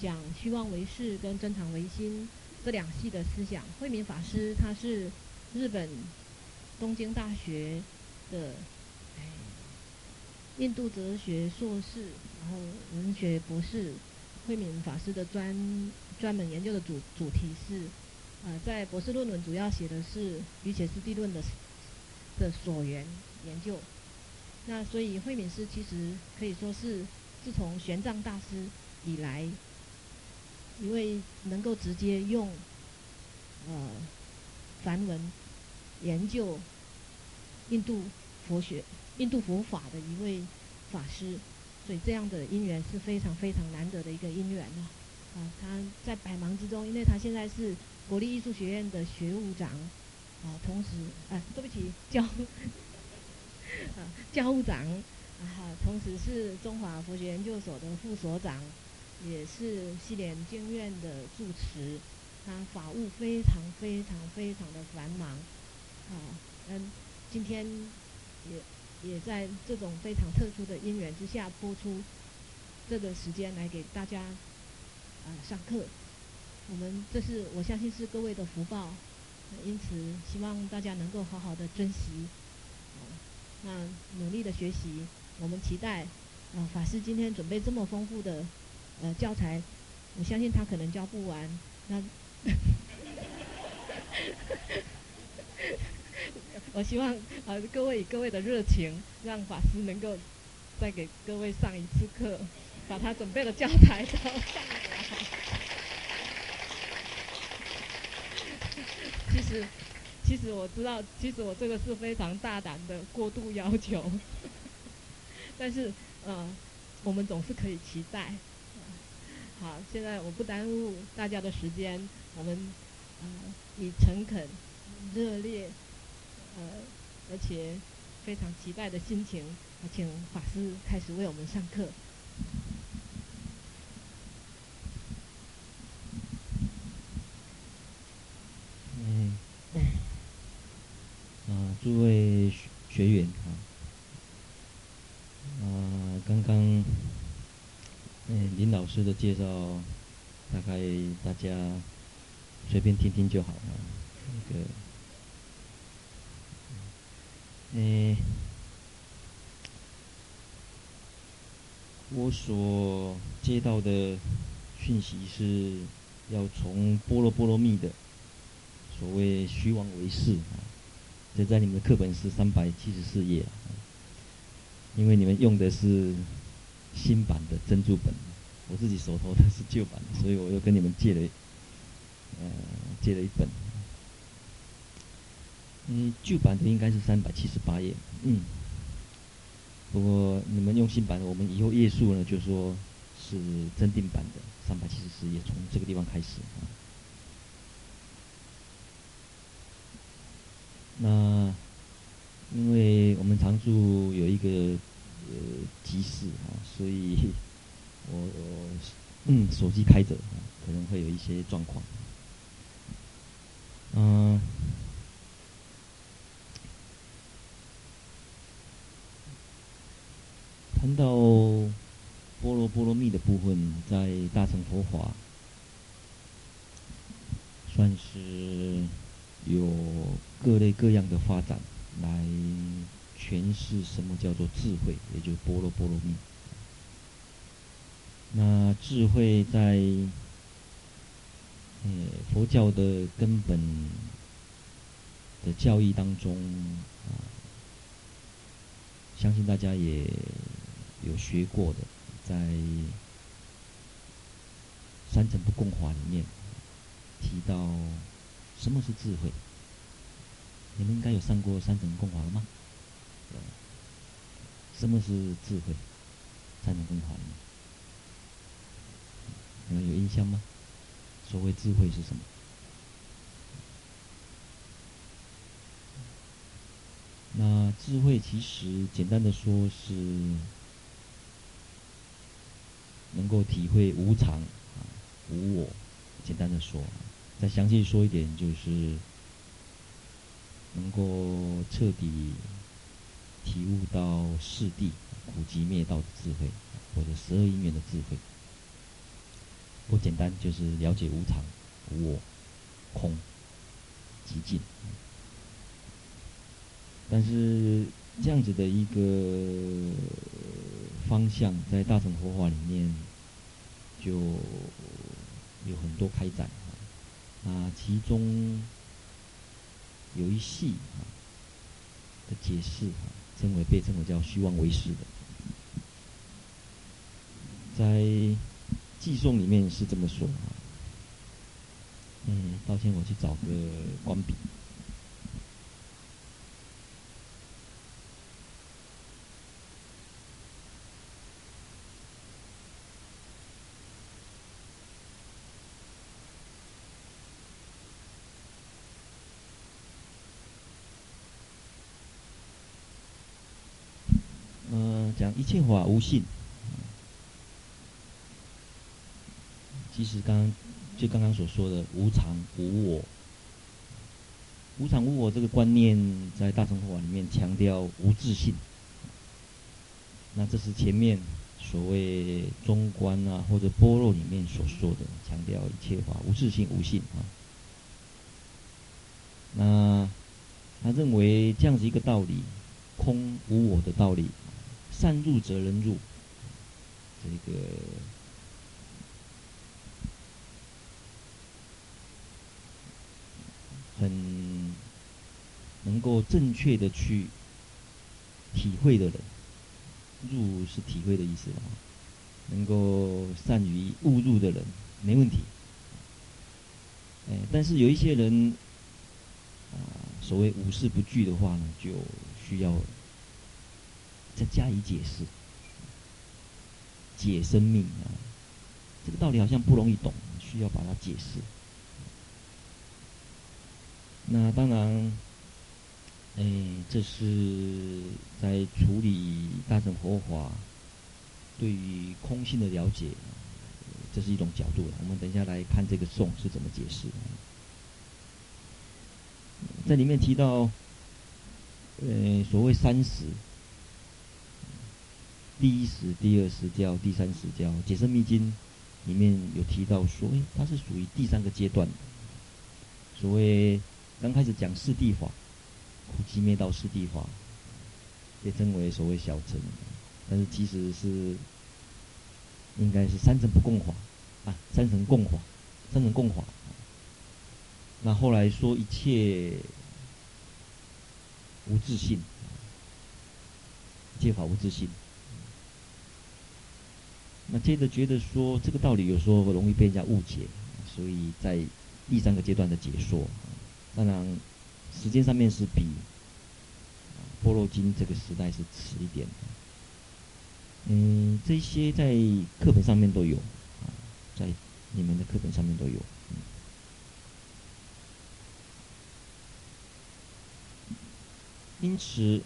讲虚妄唯识跟真常唯心这两系的思想。慧敏法师他是日本东京大学的印度哲学硕士，然后文学博士。慧敏法师的专专门研究的主主题是，呃，在博士论文主要写的是瑜伽师地论的的所缘研究。那所以慧敏师其实可以说是自从玄奘大师以来，一位能够直接用呃梵文研究印度佛学、印度佛法的一位法师。所以这样的因缘是非常非常难得的一个因缘啊！啊，他在百忙之中，因为他现在是国立艺术学院的学务长，啊，同时，啊，对不起，教，啊，教务长，啊，同时是中华佛学研究所的副所长，也是西莲经院的住持，他法务非常非常非常的繁忙，啊，嗯，今天也。也在这种非常特殊的因缘之下，播出这个时间来给大家啊、呃、上课。我们这是我相信是各位的福报，因此希望大家能够好好的珍惜。啊那努力的学习，我们期待啊、呃、法师今天准备这么丰富的呃教材，我相信他可能教不完。那。我希望呃，各位以各位的热情，让法师能够再给各位上一次课，把他准备的教材都上来。其实，其实我知道，其实我这个是非常大胆的过度要求，但是，呃，我们总是可以期待。好，现在我不耽误大家的时间，我们呃以诚恳、热烈。呃，而且非常期待的心情，请法师开始为我们上课。嗯，啊，诸位学学员啊，啊，刚刚，嗯，林老师的介绍，大概大家随便听听就好了，那个。诶，我所接到的讯息是，要从波罗波罗蜜的所谓虚妄唯识啊，这在你们的课本是三百七十四页，因为你们用的是新版的珍珠本，我自己手头的是旧版的，所以我又跟你们借了，呃，借了一本。嗯，旧版的应该是三百七十八页。嗯，不过你们用新版的，我们以后页数呢，就说是增订版的三百七十四页，从这个地方开始啊。那因为我们常住有一个呃急事啊，所以我我嗯手机开着啊，可能会有一些状况。嗯。谈到波罗波罗蜜的部分，在大乘佛法算是有各类各样的发展来诠释什么叫做智慧，也就是般若波罗蜜。那智慧在呃佛教的根本的教义当中啊，相信大家也。有学过的，在三乘不共法里面提到什么是智慧？你们应该有上过三乘共法了吗？什么是智慧？三乘共法里面，你们有印象吗？所谓智慧是什么？那智慧其实简单的说是。能够体会无常啊，无我。简单的说，再详细说一点，就是能够彻底体悟到四谛苦集灭道的智慧，或者十二因缘的智慧。不简单，就是了解无常、无我、空、寂静。但是这样子的一个方向，在大乘佛法里面就有很多开展啊。那其中有一系啊的解释啊，称为被称为叫虚妄为师的，在记诵里面是这么说啊。嗯，抱歉，我去找个光笔。讲一切法无性，其实刚刚就刚刚所说的无常无我，无常无我这个观念，在大乘佛法里面强调无自性。那这是前面所谓中观啊或者般若里面所说的，强调一切法无自性无性啊。那他认为这样子一个道理，空无我的道理。善入则人入，这个很能够正确的去体会的人，入是体会的意思啊，能够善于误入的人没问题。哎，但是有一些人啊，所谓五事不具的话呢，就需要。再加以解释，解生命啊，这个道理好像不容易懂，需要把它解释。那当然，哎，这是在处理大乘佛法对于空性的了解，这是一种角度了。我们等一下来看这个颂是怎么解释。在里面提到，呃，所谓三十。第一时、第二时教、第三时教，《解深密经》里面有提到说，诶，它是属于第三个阶段。所谓刚开始讲四谛法，苦集灭道四谛法，被称为所谓小乘，但是其实是应该是三乘不共法啊，三乘共法，三乘共法。那后来说一切无自信，一切法无自信。那接着觉得说这个道理有时候容易被人家误解，所以在第三个阶段的解说，当然时间上面是比《般若经》这个时代是迟一点的。嗯，这些在课本上面都有，在你们的课本上面都有。因此，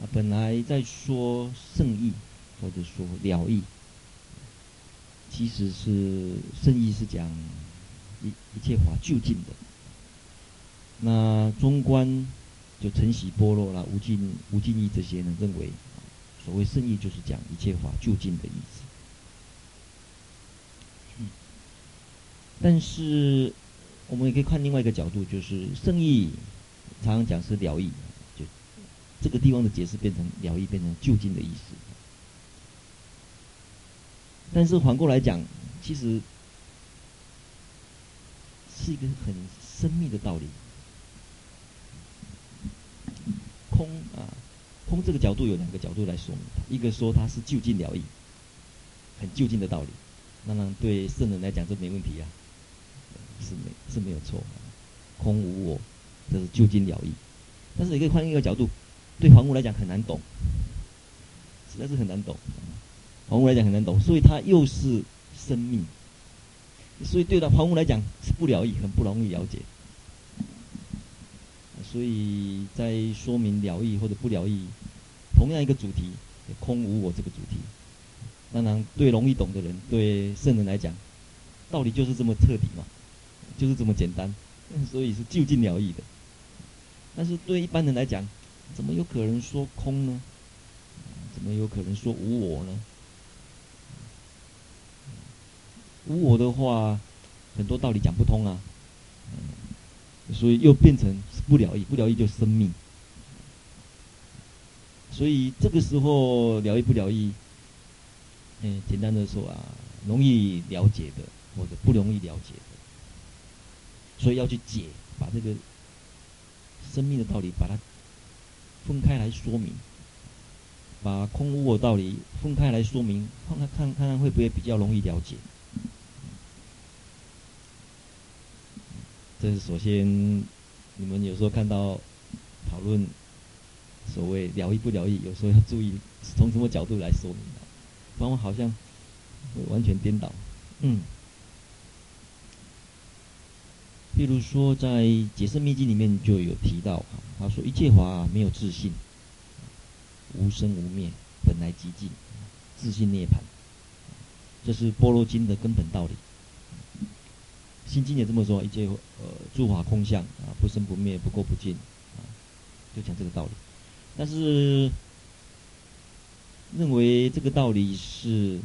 啊，本来在说圣意。或者说了义，其实是圣意是讲一一切法究竟的。那中观就承袭般若啦、无尽无尽义这些呢，认为所谓圣意就是讲一切法究竟的意思。但是我们也可以看另外一个角度，就是圣意常常讲是了义，就这个地方的解释变成了义，变成究竟的意思。但是反过来讲，其实是一个很深密的道理。空啊，空这个角度有两个角度来说明，一个说它是就近了义，很就近的道理，那么对圣人来讲这没问题、啊，是没是没有错。空无我，这是就近了义。但是也可以换一个角度，对凡夫来讲很难懂，实在是很难懂。凡夫来讲很难懂，所以它又是生命，所以对的凡夫来讲是不了义，很不容易了解。所以在说明了义或者不了义，同样一个主题，空无我这个主题，当然对容易懂的人，对圣人来讲，道理就是这么彻底嘛，就是这么简单，所以是就近了义的。但是对一般人来讲，怎么有可能说空呢？怎么有可能说无我呢？无我的话，很多道理讲不通啊。所以又变成不了义，不了义就是生命。所以这个时候了义不了义，嗯，简单的说啊，容易了解的或者不容易了解的，所以要去解，把这个生命的道理把它分开来说明，把空无我道理分开来说明，看看看看会不会比较容易了解。这是首先，你们有时候看到讨论。所谓了义不了义，有时候要注意从什么角度来说明，不然好像完全颠倒。嗯，譬如说在《解深密经》里面就有提到，他说一切法没有自性，无生无灭，本来寂静，自性涅槃，这是《般若经》的根本道理。《心经》也这么说，一切呃诸法空相啊，不生不灭，不垢不净啊，就讲这个道理。但是，认为这个道理是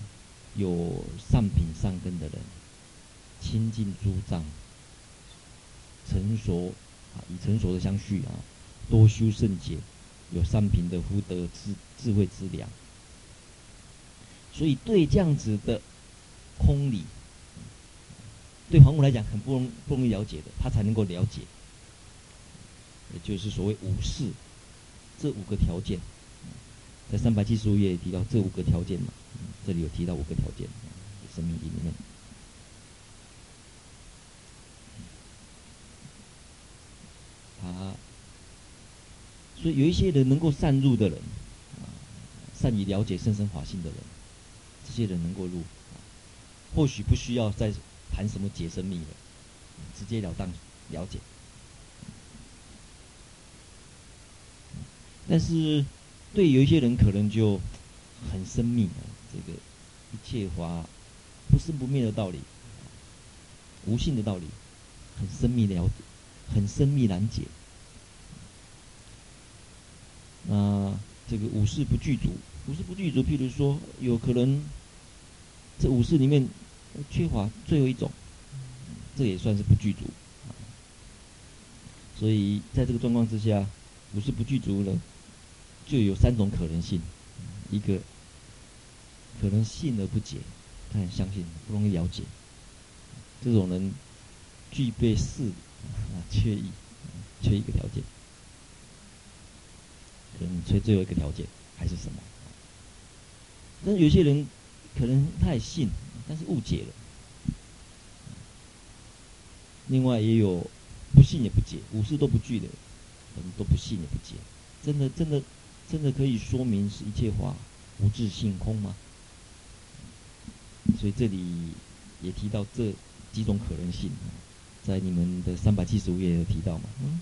有善品善根的人，亲近诸藏，成熟啊，以成熟的相续啊，多修圣解，有善品的福德智智慧之良。所以对这样子的空理，对凡夫来讲很不容不容易了解的，他才能够了解，也就是所谓五事。这五个条件，在三百七十五页提到这五个条件嘛，这里有提到五个条件，生命经里面。啊，所以有一些人能够善入的人，啊，善于了解甚深法性的人，这些人能够入，或许不需要再谈什么解生密了，直截了当了解。但是，对有一些人可能就很生命啊，这个一切法不生不灭的道理，无性的道理，很生命了解，很生命难解。那这个五事不具足，五事不具足，譬如说，有可能这五事里面缺乏最后一种，这也算是不具足。所以在这个状况之下，不是不具足了。就有三种可能性，一个可能信而不解，他很相信，不容易了解，这种人具备四啊缺一，缺一个条件，可能缺最后一个条件还是什么？但有些人可能他也信，但是误解了。另外也有不信也不解，五事都不惧的，可能都不信也不解，真的真的。真的可以说明是一切法无自性空吗？所以这里也提到这几种可能性，在你们的三百七十五页有提到嘛？嗯，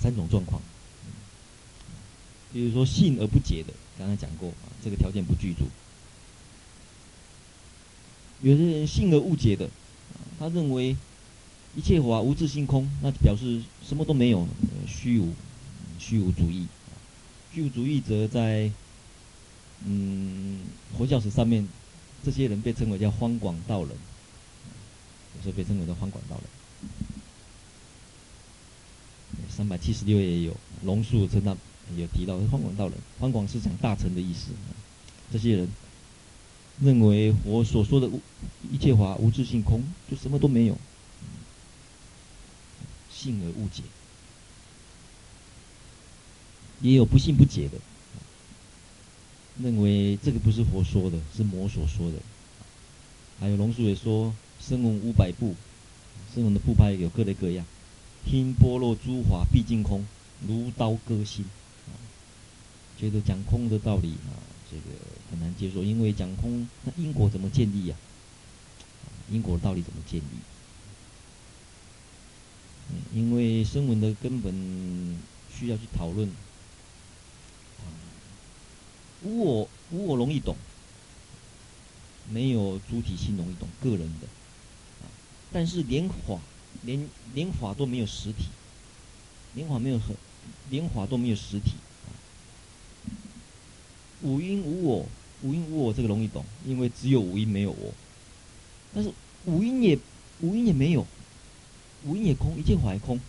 三种状况，比如说信而不解的，刚才讲过啊，这个条件不具足。有的人信而误解的，他认为。一切法无自性空，那表示什么都没有，虚无，虚无主义。虚无主义则在嗯佛教史上面，这些人被称为叫方广道人，有时候被称为叫方广道人。三百七十六页也有龙树称他有提到方广道人，方广是讲大乘的意思。这些人认为我所说的一切法无自性空，就什么都没有。信而误解，也有不信不解的，认为这个不是佛说的，是魔所说的。还有龙树也说，声闻五百部，声闻的部派有各类各样。听般若诸法毕竟空，如刀割心，觉得讲空的道理啊，这个很难接受，因为讲空，那因果怎么建立呀？因果的道理怎么建立？因为声闻的根本需要去讨论，无我无我容易懂，没有主体性容易懂个人的，但是连法连连法都没有实体，连法没有很连法都没有实体，五音无我无因无我这个容易懂，因为只有无因没有我。但是无因也无因也没有，无因也空，一切法也空。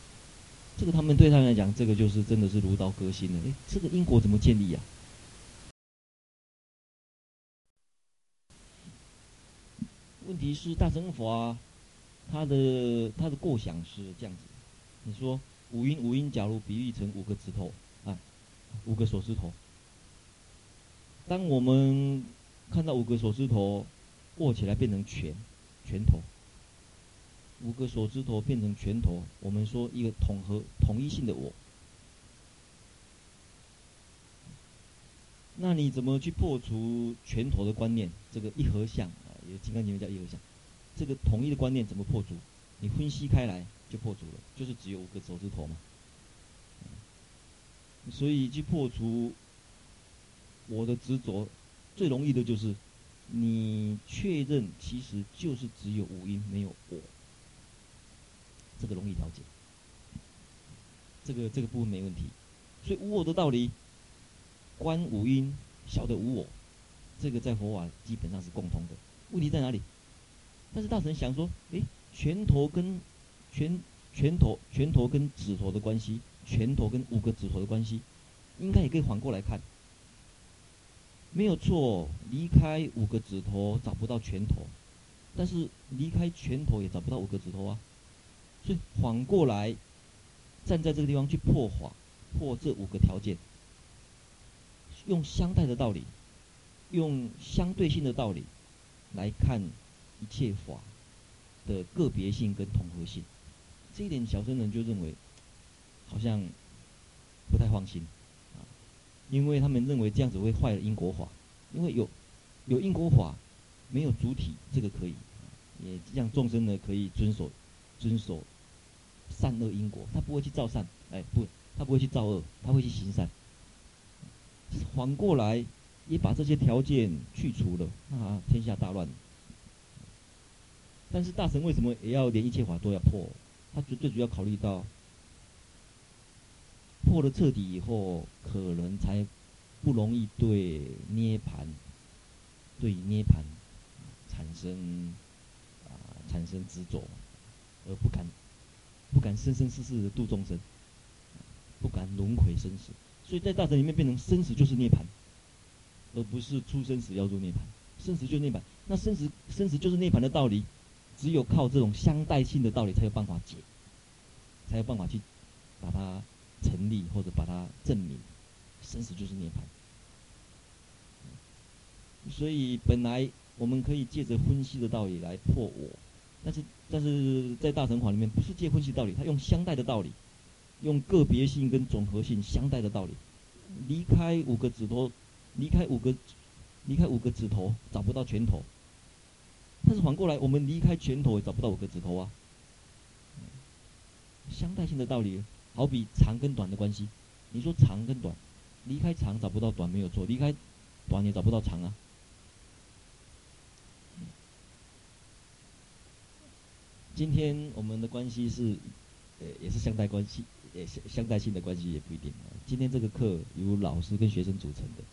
这个他们对他们来讲，这个就是真的是如刀割心了。哎，这个因果怎么建立呀、啊？问题是大乘佛啊，他的他的构想是这样子。你说五音五音，假如比喻成五个指头啊，五个手指头。当我们看到五个手指头握起来变成拳拳头，五个手指头变成拳头，我们说一个统合统一性的我。那你怎么去破除拳头的观念？这个一合相啊。有金刚经里面叫一合相，这个统一的观念怎么破除？你分析开来就破除了，就是只有五个手指头嘛。所以去破除我的执着，最容易的就是你确认其实就是只有五音没有我，这个容易了解。这个这个部分没问题。所以无我的道理，观五音晓得无我，这个在佛法基本上是共通的。问题在哪里？但是大神想说，诶，拳头跟拳拳头拳头跟指头的关系，拳头跟五个指头的关系，应该也可以反过来看。没有错，离开五个指头找不到拳头，但是离开拳头也找不到五个指头啊。所以反过来，站在这个地方去破法，破这五个条件，用相待的道理，用相对性的道理。来看一切法的个别性跟统合性，这一点小乘人就认为好像不太放心，因为他们认为这样子会坏了因果法，因为有有因果法，没有主体，这个可以，也让众生呢可以遵守遵守善恶因果，他不会去造善，哎不，他不会去造恶，他会去行善。反过来。也把这些条件去除了，那天下大乱。但是大神为什么也要连一切法都要破？他最最主要考虑到，破了彻底以后，可能才不容易对涅槃，对涅槃产生啊产生执着，而不敢不敢生生世世的度众生，不敢轮回生死。所以在大乘里面变成生死就是涅槃。而不是出生死要入涅槃，生死就是涅槃。那生死生死就是涅槃的道理，只有靠这种相待性的道理才有办法解，才有办法去把它成立或者把它证明。生死就是涅槃。所以本来我们可以借着分析的道理来破我，但是但是在大乘法里面不是借分析道理，他用相待的道理，用个别性跟总合性相待的道理，离开五个指头。离开五个，离开五个指头找不到拳头，但是反过来，我们离开拳头也找不到五个指头啊。相待性的道理，好比长跟短的关系。你说长跟短，离开长找不到短没有错，离开短也找不到长啊。今天我们的关系是，呃，也是相待关系，也相相待性的关系也不一定。今天这个课由老师跟学生组成的。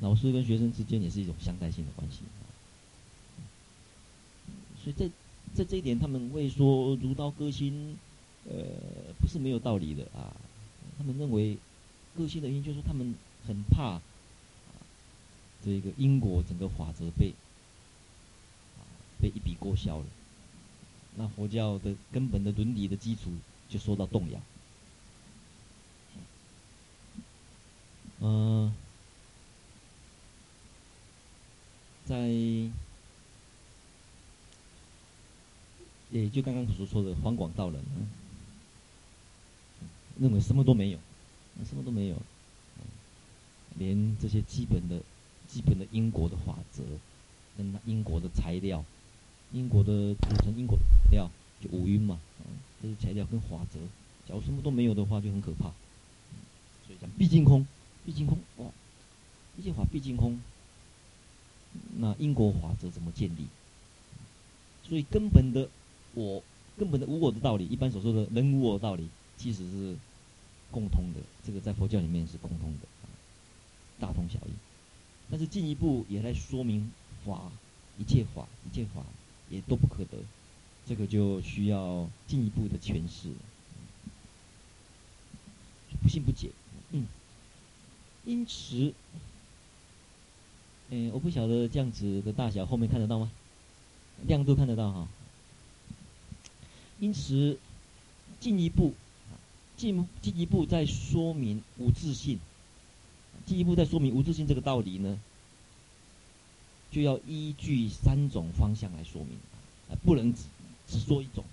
老师跟学生之间也是一种相待性的关系，所以在在这一点，他们会说如刀割心，呃，不是没有道理的啊。他们认为割心的原因就是他们很怕这个因果整个法则被被一笔勾销了，那佛教的根本的伦理的基础就受到动摇。嗯。在，也就刚刚所说的方广道人，认为什么都没有，什么都没有，连这些基本的、基本的因果的法则，跟因果的材料，因果的组成因果的材料就五蕴嘛，这些材料跟法则，假如什么都没有的话，就很可怕。所以讲毕竟空，毕竟空，哇，一切法毕竟空。那因果法则怎么建立？所以根本的我，根本的无我的道理，一般所说的人无我的道理，其实是共通的。这个在佛教里面是共通的。大同小异。但是进一步也来说明法，一切法，一切法也都不可得，这个就需要进一步的诠释。不信不解，嗯。因此，嗯，我不晓得这样子的大小后面看得到吗？亮度看得到哈。因此，进一步，进进一步再说明无自信，进一步再说明无自信这个道理呢，就要依据三种方向来说明，啊，不能只只说一种，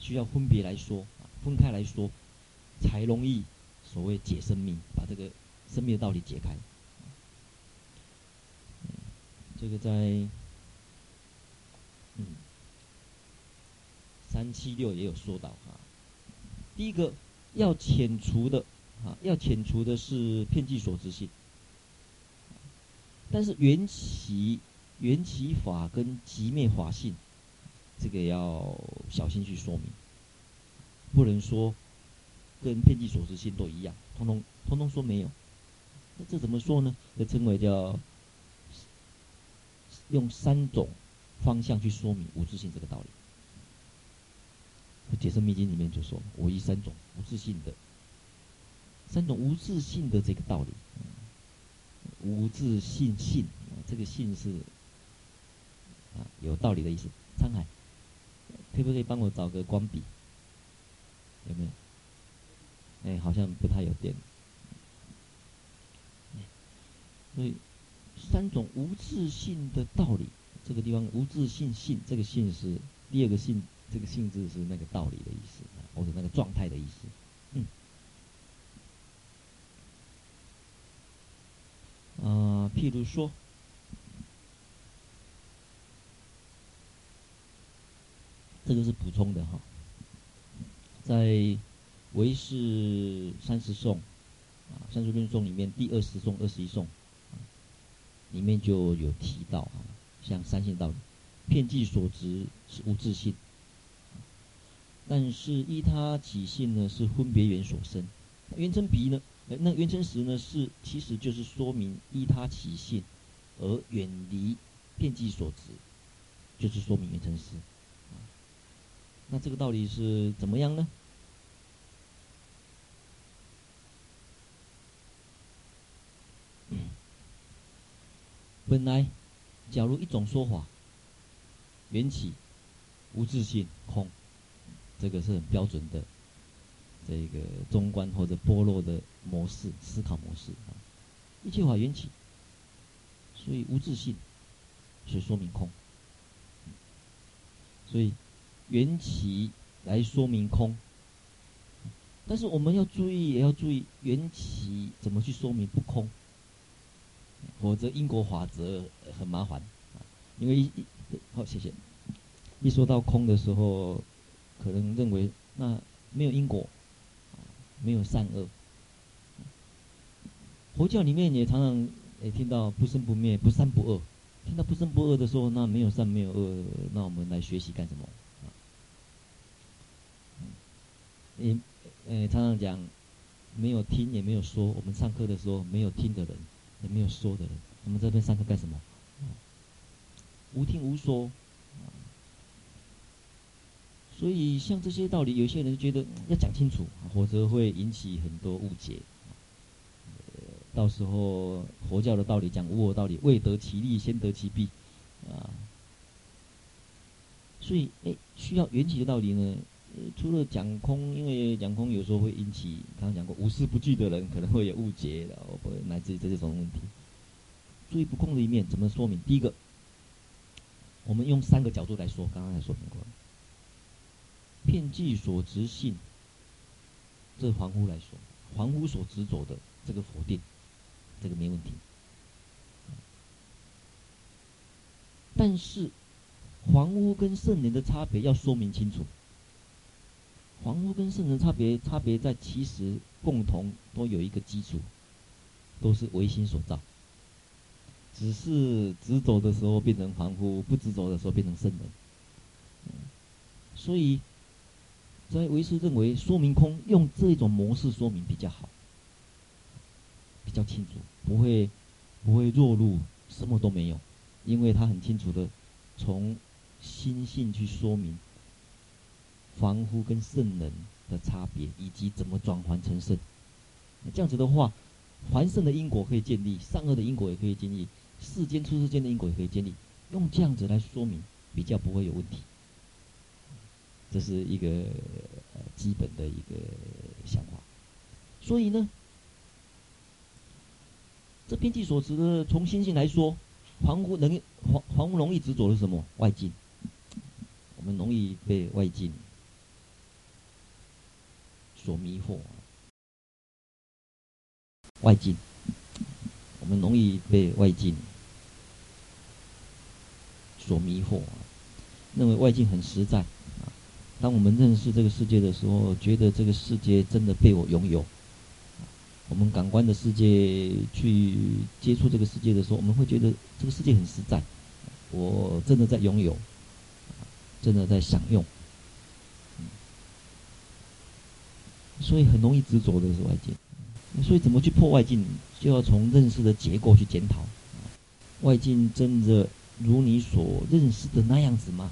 需要分别来说，分开来说，才容易所谓解生命，把这个生命的道理解开。这个在。嗯，三七六也有说到哈。第一个要遣除的啊，要遣除的是遍计所执性。但是缘起缘起法跟寂灭法性，这个要小心去说明，不能说跟遍计所执性都一样，通通通通说没有。那这怎么说呢？这称为叫用三种。方向去说明无自性这个道理，《解深密经》里面就说，我以三种无自性的，三种无自性的这个道理，无自性性，这个性是啊有道理的意思。沧海，可不可以帮我找个光笔？有没有？哎，好像不太有电。所以三种无自性的道理。这个地方无自性性，这个性是第二个性，这个性质是那个道理的意思，或者那个状态的意思。嗯。啊、譬如说，这个是补充的哈，在唯识三十颂啊，三十论颂里面第二十颂、二十一颂里面就有提到啊。像三性道理，遍计所执是无自性，但是依他起性呢是分别缘所生。缘成鼻呢，那缘成实呢是其实就是说明依他起性而远离遍计所执，就是说明缘成实。那这个道理是怎么样呢？本来。假如一种说法，缘起无自性空，这个是很标准的这个中观或者波落的模式思考模式啊。一切法缘起，所以无自性，所以说明空。所以缘起来说明空，但是我们要注意，也要注意缘起怎么去说明不空。否则因果法则很麻烦啊，因为一一好谢谢，一说到空的时候，可能认为那没有因果，没有善恶。佛教里面也常常也听到不生不灭、不善不恶。听到不生不恶的时候，那没有善没有恶，那我们来学习干什么？也呃常常讲没有听也没有说，我们上课的时候没有听的人。也没有说的人，我们这边上课干什么？无听无说，所以像这些道理，有些人觉得要讲清楚，否则会引起很多误解。呃到时候佛教的道理讲无我道理，未得其利，先得其弊，啊。所以，哎，需要缘起的道理呢？除了讲空，因为讲空有时候会引起，刚刚讲过无事不惧的人可能会有误解的，会来自于这种问题。注意不空的一面怎么说明？第一个，我们用三个角度来说，刚刚也说明过了了。遍计所执性，这凡夫来说，凡夫所执着的这个否定，这个没问题。但是，凡夫跟圣人的差别要说明清楚。凡夫跟圣人差别，差别在其实共同都有一个基础，都是唯心所造。只是执着的时候变成凡夫，不执着的时候变成圣人。所以，所以为师认为说明空用这种模式说明比较好，比较清楚，不会不会落入什么都没有，因为他很清楚的从心性去说明凡夫跟圣人的差别，以及怎么转还成圣。这样子的话，凡圣的因果可以建立，善恶的因果也可以建立，世间出世间的因果也可以建立。用这样子来说明，比较不会有问题。这是一个呃基本的一个想法。所以呢，这边际所持的，从心性来说，凡夫能凡凡夫容易执着的是什么？外境。我们容易被外境所迷惑。外境，我们容易被外境所迷惑，认为外境很实在。当我们认识这个世界的时候，觉得这个世界真的被我拥有。我们感官的世界去接触这个世界的时候，我们会觉得这个世界很实在，我真的在拥有，真的在享用。所以很容易执着的是外境。所以怎么去破外境，就要从认识的结构去检讨。外境真的如你所认识的那样子吗？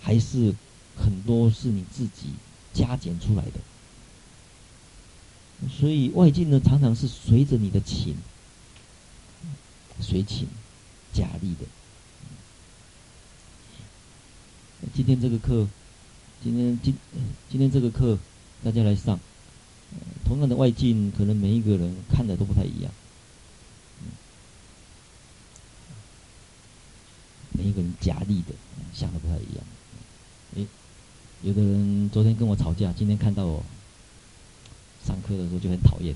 还是很多是你自己加减出来的？所以外境呢，常常是随着你的情，随情假立的。今天这个课，今天今今天这个课，大家来上。同样的外境，可能每一个人看的都不太一样。每一个人假立的想的不太一样。诶，有的人昨天跟我吵架，今天看到我上课的时候就很讨厌。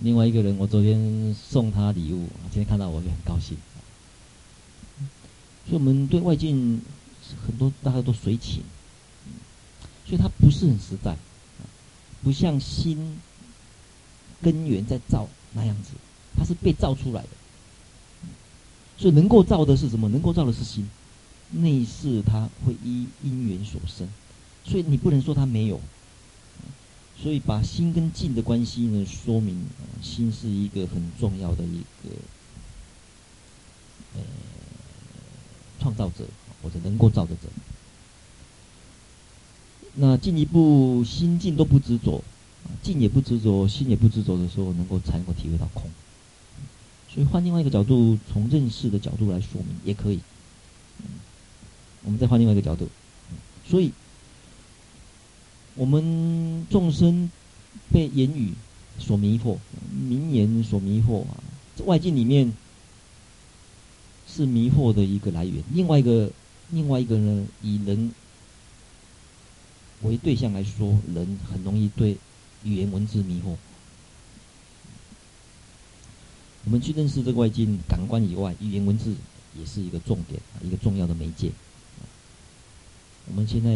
另外一个人，我昨天送他礼物，今天看到我就很高兴。所以，我们对外境很多大家都随情，所以它不是很实在。不像心根源在造那样子，它是被造出来的。所以能够造的是什么？能够造的是心，内视它会依因缘所生，所以你不能说它没有。所以把心跟境的关系呢，说明心是一个很重要的一个呃创造者或者能够造的者。那进一步心境都不执着，境也不执着，心也不执着的时候，能够才能够体会到空。所以换另外一个角度，从认识的角度来说明也可以。我们再换另外一个角度，所以我们众生被言语所迷惑，名言所迷惑啊，这外境里面是迷惑的一个来源。另外一个，另外一个呢，以人。为对象来说，人很容易对语言文字迷惑。我们去认识这个外境，感官以外，语言文字也是一个重点，一个重要的媒介。我们现在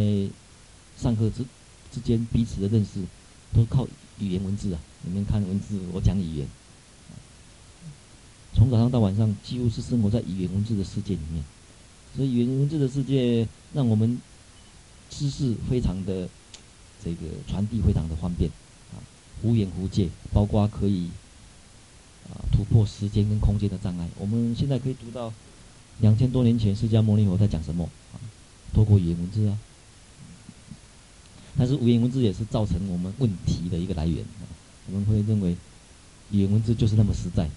上课之之间彼此的认识，都靠语言文字啊。你们看文字，我讲语言。从早上到晚上，几乎是生活在语言文字的世界里面。所以语言文字的世界，让我们。知识非常的这个传递非常的方便啊，无远无界，包括可以啊突破时间跟空间的障碍。我们现在可以读到两千多年前释迦牟尼佛在讲什么啊？透过语言文字啊，但是语言文字也是造成我们问题的一个来源啊。我们会认为语言文字就是那么实在，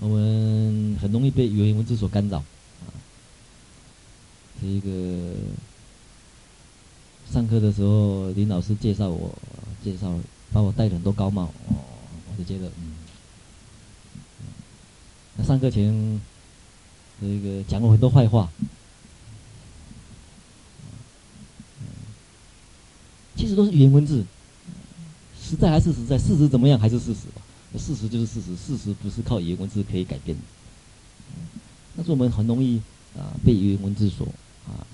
我们很容易被语言文字所干扰。这一个上课的时候，林老师介绍我，介绍把我戴了很多高帽，哦，我就觉得嗯。那上课前，这个讲了很多坏话，其实都是语言文字，实在还是实在，事实怎么样还是事实。事实就是事实，事实不是靠语言文字可以改变的。但是我们很容易啊被语言文字所。啊，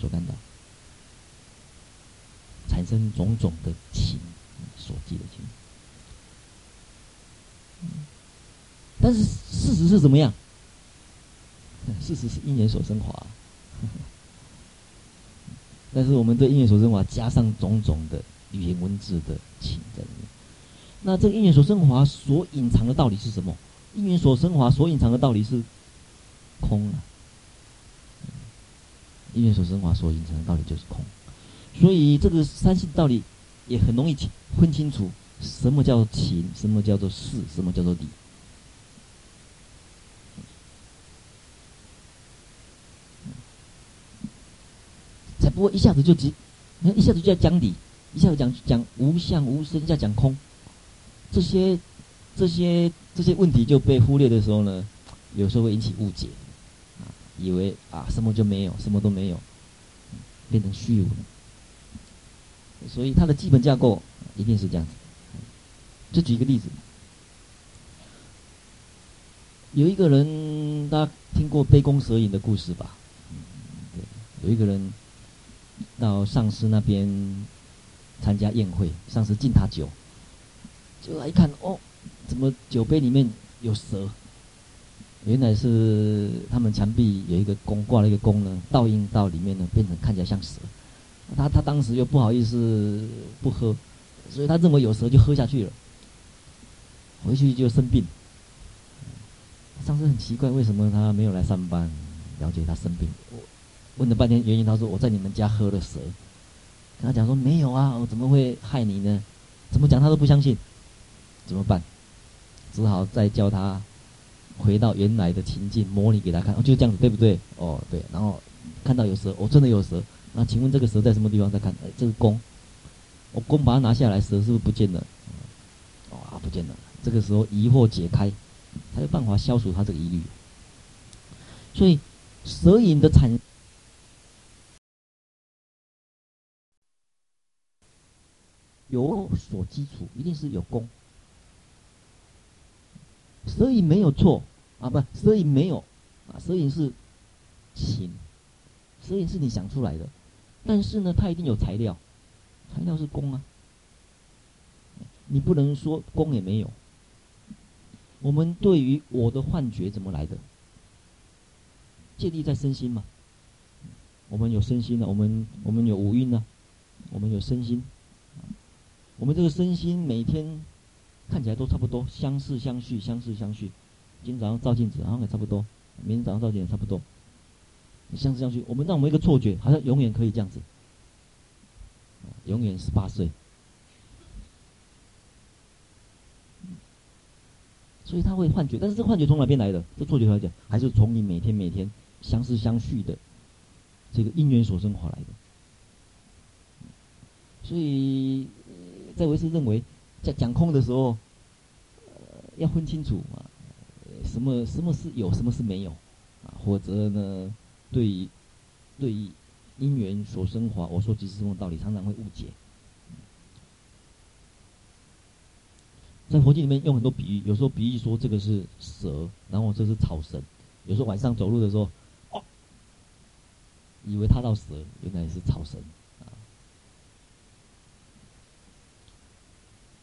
所感到产生种种的情，所记的情。但是事实是怎么样？事实是因缘所生华。但是我们对因缘所生华加上种种的语言文字的情在里面。那这个因缘所生华所隐藏的道理是什么？因缘所生华所隐藏的道理是空啊。因缘所生华所隐藏的道理就是空，所以这个三性道理也很容易分清楚什么叫情，什么叫做事，什么叫做理。才不会一下子就急，你看一下子就要讲理，一下子讲讲无相无生，再讲空，这些这些这些问题就被忽略的时候呢，有时候会引起误解，啊，以为啊什么就没有，什么都没有，变成虚无。所以它的基本架构一定是这样子。就举一个例子，有一个人，大家听过杯弓蛇影的故事吧？有一个人。到上司那边参加宴会，上司敬他酒，就来一看，哦，怎么酒杯里面有蛇？原来是他们墙壁有一个弓，挂了一个弓呢，倒映到里面呢，变成看起来像蛇。他他当时又不好意思不喝，所以他认为有蛇就喝下去了，回去就生病。上司很奇怪，为什么他没有来上班？了解他生病。问了半天原因，他说我在你们家喝了蛇。跟他讲说没有啊，我怎么会害你呢？怎么讲他都不相信，怎么办？只好再叫他回到原来的情境，模拟给他看。哦，就这样子，对不对？哦，对。然后看到有蛇，哦，真的有蛇。那请问这个蛇在什么地方？再看，哎，这个弓，我弓把它拿下来，蛇是不是不见了？哦，啊，不见了。这个时候疑惑解开，他有办法消除他这个疑虑。所以蛇影的产。有所基础，一定是有功。所以没有错啊，不，所以没有啊，所以是情，所以是你想出来的。但是呢，它一定有材料，材料是功啊。你不能说功也没有。我们对于我的幻觉怎么来的？建立在身心嘛。我们有身心呢，我们我们有五蕴呢，我们有身心。我们这个身心每天看起来都差不多，相似相续，相似相续。今天早上照镜子好像也差不多，明天早上照镜子也差不多，相似相续。我们让我们一个错觉，好像永远可以这样子，永远十八岁。所以他会幻觉，但是这幻觉从哪边来的？这错觉来讲，还是从你每天每天相似相续的这个因缘所生华来的。所以。在唯识认为，在讲空的时候，呃，要分清楚啊，什么什么是有，什么是没有，啊，或者呢，对于对于因缘所生华，我说即是这种道理，常常会误解。在佛经里面用很多比喻，有时候比喻说这个是蛇，然后这是草绳，有时候晚上走路的时候，哦，以为踏到蛇，原来是草绳。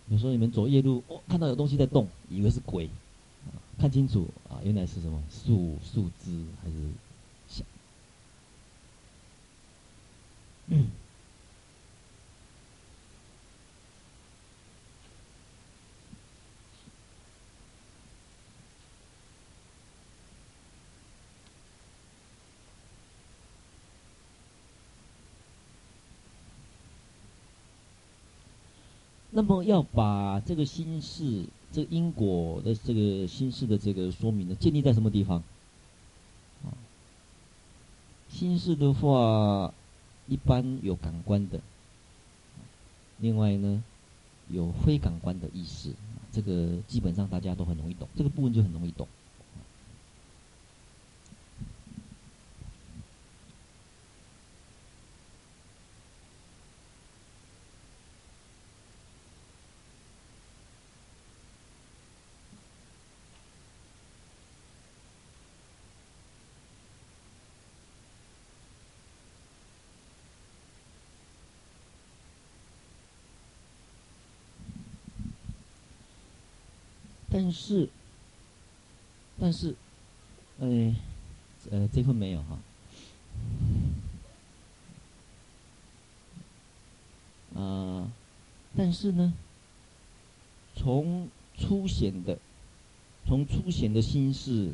有时候你们走夜路，哦，看到有东西在动，以为是鬼，看清楚啊，原来是什么树树枝还是像？嗯。那么要把这个心事，这个因果的这个心事的这个说明呢，建立在什么地方？啊，心事的话，一般有感官的，另外呢，有非感官的意识，这个基本上大家都很容易懂，这个部分就很容易懂。但是，但是，呃，呃，这份没有哈。啊、呃，但是呢，从初显的，从初显的心事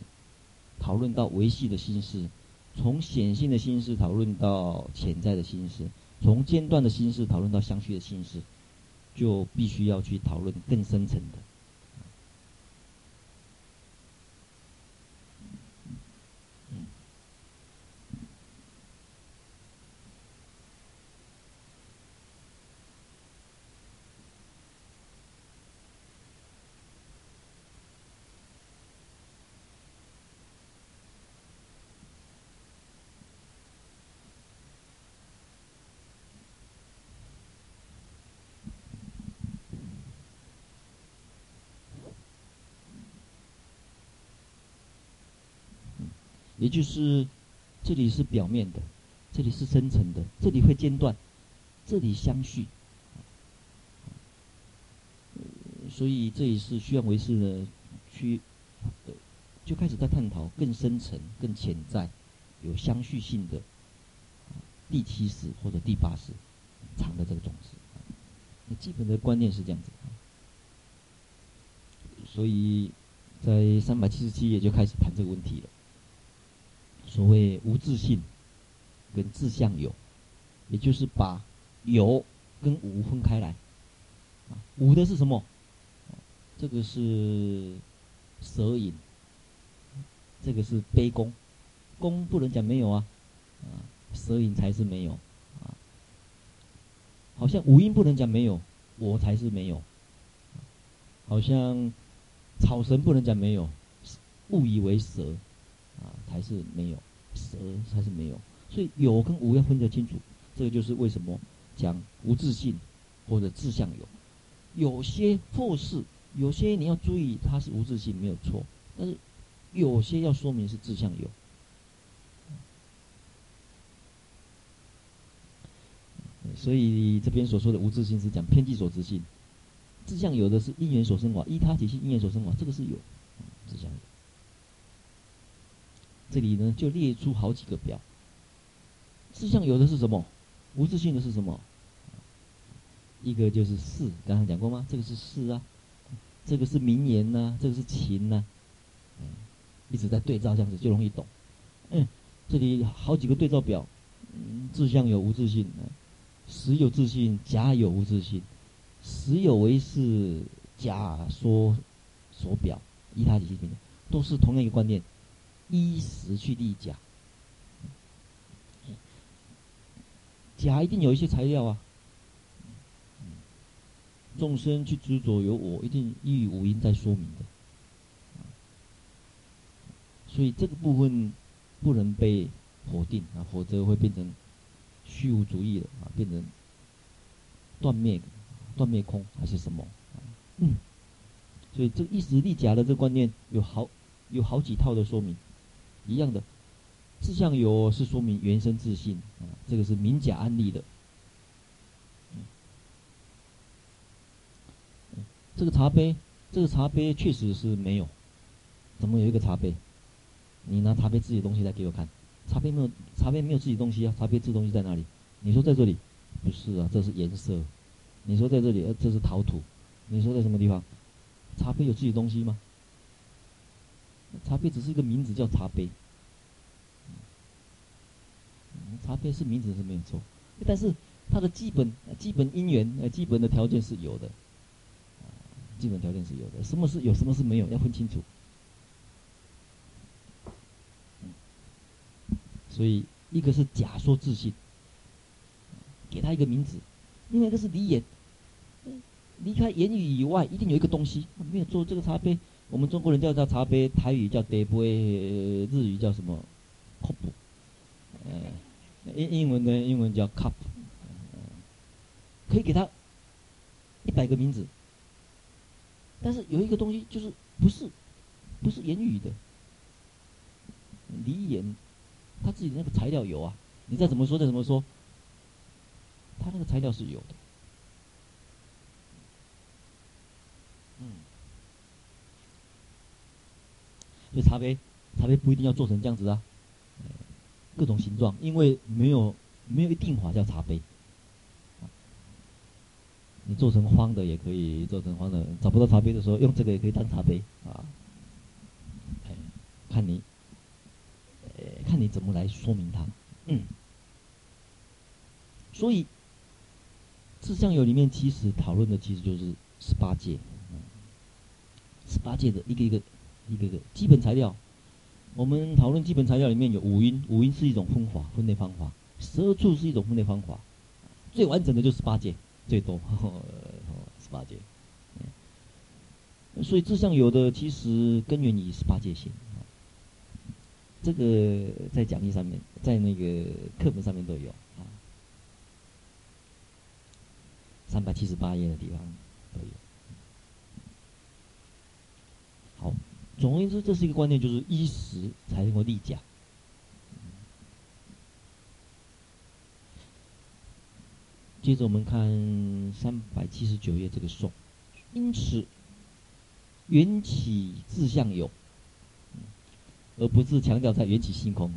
讨论到维系的心事，从显性的心事讨论到潜在的心事，从间断的心事讨论到相续的心事，就必须要去讨论更深层的。也就是，这里是表面的，这里是深层的，这里会间断，这里相续。所以这也是虚妄唯识呢，去就开始在探讨更深层、更潜在、有相续性的第七识或者第八识藏的这个种子。那基本的观念是这样子。所以在三百七十七页就开始谈这个问题了。所谓无自信跟自相有，也就是把有跟无分开来。啊，无的是什么？这个是蛇影，这个是悲功，功不能讲没有啊，啊，蛇影才是没有啊。好像五音不能讲没有，我才是没有。好像草绳不能讲没有，误以为蛇。啊，才是没有，蛇才是没有，所以有跟无要分得清楚。这个就是为什么讲无自性或者自相有。有些或是有些你要注意，它是无自性没有错，但是有些要说明是自相有。所以这边所说的无自性是讲偏计所执性，自相有的是因缘所生法，依他体性因缘所生法，这个是有，自相有。这里呢，就列出好几个表。自相有的是什么？无自性的是什么？一个就是识，刚才讲过吗？这个是识啊，这个是名言呐、这个是情呐、一直在对照，这样子就容易懂。嗯，这里好几个对照表，嗯，自相有无自性，实有自性，假有无自性，实有为是，假说所表，依他体性，都是同样一个观念。依实去立假，假一定有一些材料啊。众生去执着有我，一定依于五阴在说明的。所以这个部分不能被否定啊，否则会变成虚无主义了啊，变成断灭、断灭空还是什么？嗯，所以这个依实立假的这个观念有好有好几套的说明。一样的，自相有是说明原生自信啊，这个是明假案例的。这个茶杯，这个茶杯确实是没有，怎么有一个茶杯？你拿茶杯自己的东西来给我看，茶杯没有，茶杯没有自己东西啊，茶杯自东西在哪里？你说在这里？不是啊，这是颜色。你说在这里？呃，这是陶土。你说在什么地方？茶杯有自己东西吗？茶杯只是一个名字，叫茶杯。茶杯是名字是没有错，但是它的基本基本因缘呃基本的条件是有的，基本条件是有的。什么是有，什么是没有，要分清楚。所以一个是假说自信，给他一个名字；另外一个是离言，离开言语以外，一定有一个东西。没有做这个茶杯。我们中国人叫它茶杯，台语叫茶杯，日语叫什么？cup，呃，英英文的英文叫 cup，可以给他一百个名字，但是有一个东西就是不是不是言语的，离言，他自己的那个材料有啊，你再怎么说再怎么说，他那个材料是有的。所以茶杯，茶杯不一定要做成这样子啊，各种形状，因为没有没有一定法叫茶杯。你做成方的也可以，做成方的找不到茶杯的时候，用这个也可以当茶杯啊。看你，看你怎么来说明它。嗯。所以，自相有里面其实讨论的其实就是十八戒，十八戒的一个一个一个个基本材料。我们讨论基本材料里面有五音，五音是一种分法分类方法，十二处是一种分类方法，最完整的就是八戒，最多呵呵 十八戒。所以志向有的其实根源于十八戒性，这个在讲义上面，在那个课本上面都有啊，三百七十八页的地方都有。好。总而言之，这是一个观念，就是依实才能够立假。接着我们看三百七十九页这个颂，因此缘起自相有，而不是强调在缘起性空。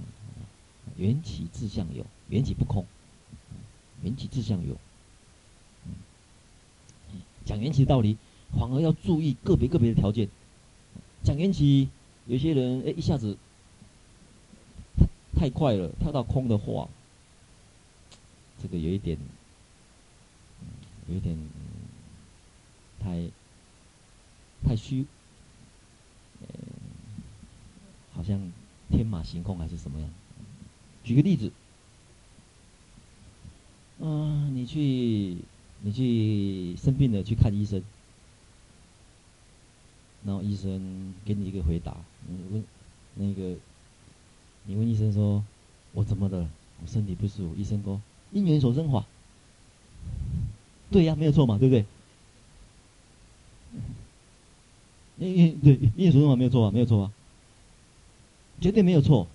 缘起自相有，缘起不空，缘起自相有。讲缘起的道理，反而要注意个别个别的条件。讲缘起，有些人哎，一下子太快了，跳到空的话，这个有一点，有一点太太虚，呃，好像天马行空还是什么样？举个例子，嗯、你去你去生病了去看医生。然后医生给你一个回答，你问那个，你问医生说：“我怎么了？我身体不舒服。”医生说：“因缘所生法。”对呀，没有错嘛，对不对？因因对因缘所生法没有错啊，没有错啊，绝对没有错。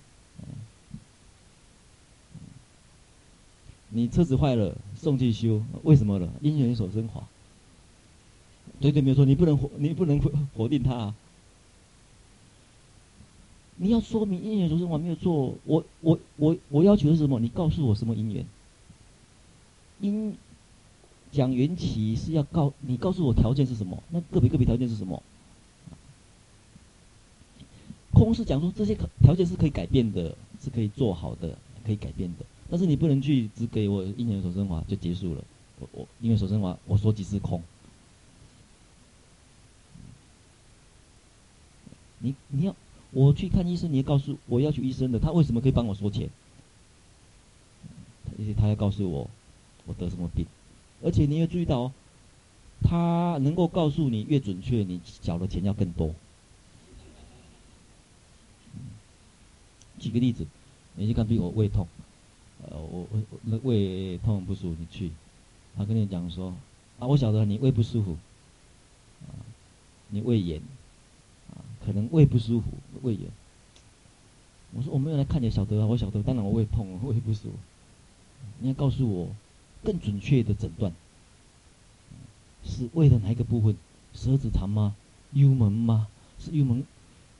你车子坏了送去修，为什么了？因缘所生法。对对，没有错，你不能否，你不能否否定他啊。你要说明因缘所生法没有错，我我我我要求的是什么？你告诉我什么因缘？因讲缘起是要告你告诉我条件是什么？那个别个别条件是什么？空是讲说这些条件是可以改变的，是可以做好的，可以改变的。但是你不能去只给我因缘所生法就结束了。我我因缘所生法我说几次空？你你要我去看医生，你要告诉我要去医生的，他为什么可以帮我收钱？而且他要告诉我我得什么病，而且你要注意到哦，他能够告诉你越准确，你缴的钱要更多。举个例子，你去看病，我胃痛，呃，我我那胃痛不舒服，你去，他跟你讲说啊，我晓得你胃不舒服，你胃炎。可能胃不舒服，胃炎。我说我没有来看你，晓得啊，我晓得，当然我胃痛，我胃不舒服。你要告诉我更准确的诊断，是胃的哪一个部分？十二指肠吗？幽门吗？是幽门，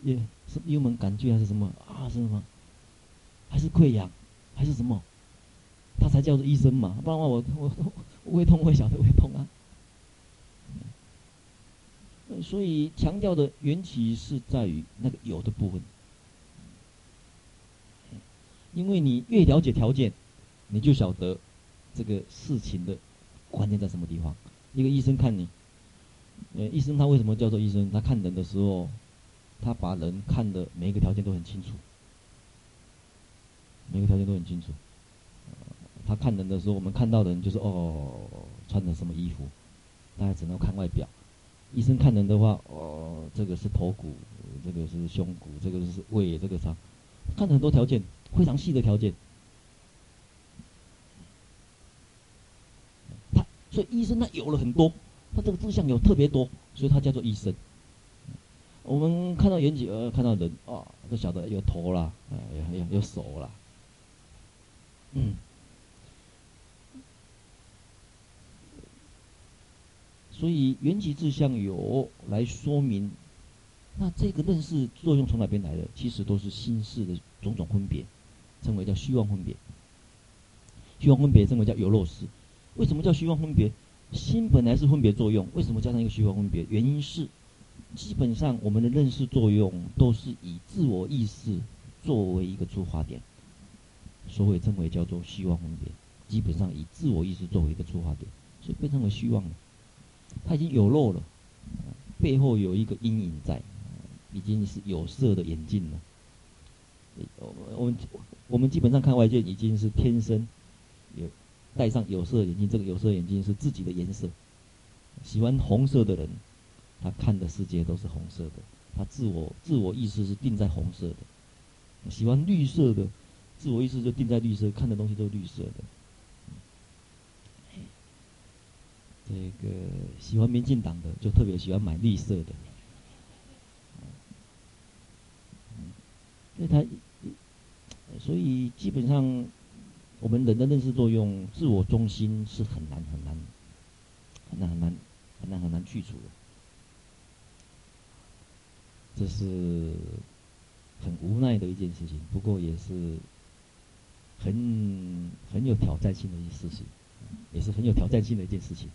也是幽门杆菌还是什么啊？是什么？还是溃疡？还是什么？他才叫做医生嘛，不然的话我我我胃痛，我晓得胃痛啊。所以强调的缘起是在于那个有的部分，因为你越了解条件，你就晓得这个事情的关键在什么地方。一个医生看你，呃，医生他为什么叫做医生？他看人的时候，他把人看的每一个条件都很清楚，每个条件都很清楚。他看人的时候，我们看到的人就是哦，穿的什么衣服，大家只能看外表。医生看人的话，哦，这个是头骨，这个是胸骨，这个是胃，这个啥，看很多条件，非常细的条件。他所以医生他有了很多，他这个志向有特别多，所以他叫做医生。我们看到缘起，呃，看到人，哦，都晓得有头啦，呃，有有有手啦，嗯。所以缘起自相有来说明，那这个认识作用从哪边来的？其实都是心识的种种分别，称为叫虚妄分别。虚妄分别称为叫有漏识。为什么叫虚妄分别？心本来是分别作用，为什么加上一个虚妄分别？原因是，基本上我们的认识作用都是以自我意识作为一个出发点，所以称为叫做虚妄分别。基本上以自我意识作为一个出发点，所以被称为虚妄。它已经有漏了，背后有一个阴影在，已经是有色的眼镜了。我我们我们基本上看外界已经是天生有戴上有色眼镜，这个有色眼镜是自己的颜色。喜欢红色的人，他看的世界都是红色的，他自我自我意识是定在红色的。喜欢绿色的，自我意识就定在绿色，看的东西都是绿色的。这个喜欢民进党的，就特别喜欢买绿色的。所以他，所以基本上，我们人的认识作用，自我中心是很难很难，很难很难很难很难去除的。这是很无奈的一件事情，不过也是很很有挑战性的一件事情，也是很有挑战性的一件事情。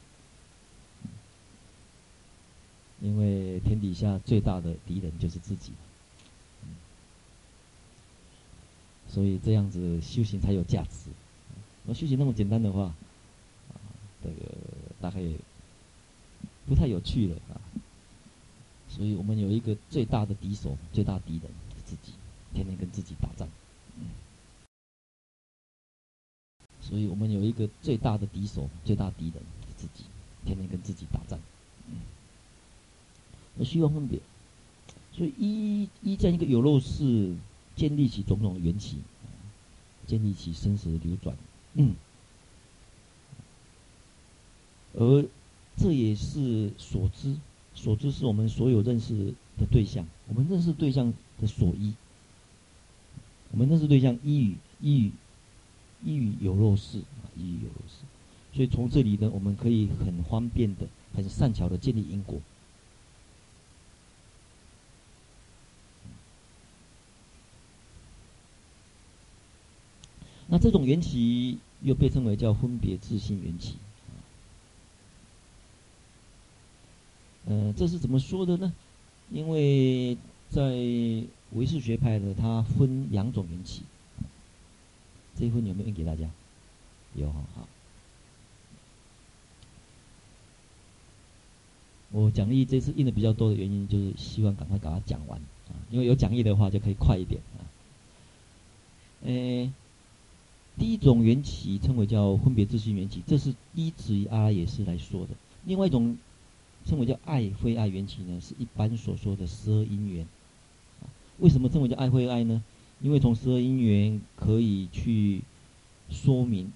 因为天底下最大的敌人就是自己。所以这样子修行才有价值。那修行那么简单的话，这个大概也不太有趣了啊。所以我们有一个最大的敌手，最大敌人自己，天天跟自己打仗。所以我们有一个最大的敌手，最大敌人自己，天天跟自己打仗。那虚妄分别，所以依依这样一个有漏事。建立起种种缘起，建立起生死的流转，嗯，而这也是所知，所知是我们所有认识的对象，我们认识对象的所依，我们认识对象依于依于依于有漏事啊，依于有漏事，所以从这里呢，我们可以很方便的、很善巧的建立因果。那这种缘起又被称为叫分别自性缘起，呃，这是怎么说的呢？因为在唯识学派的，它分两种缘起，这一分有没有印给大家？有哈，好。我讲义这次印的比较多的原因，就是希望赶快把它讲完啊，因为有讲义的话就可以快一点啊。诶。第一种缘起称为叫分别自性缘起，这是依止于阿赖耶识来说的。另外一种称为叫爱非爱缘起呢，是一般所说的十二因缘。为什么称为叫爱非爱呢？因为从十二因缘可以去说明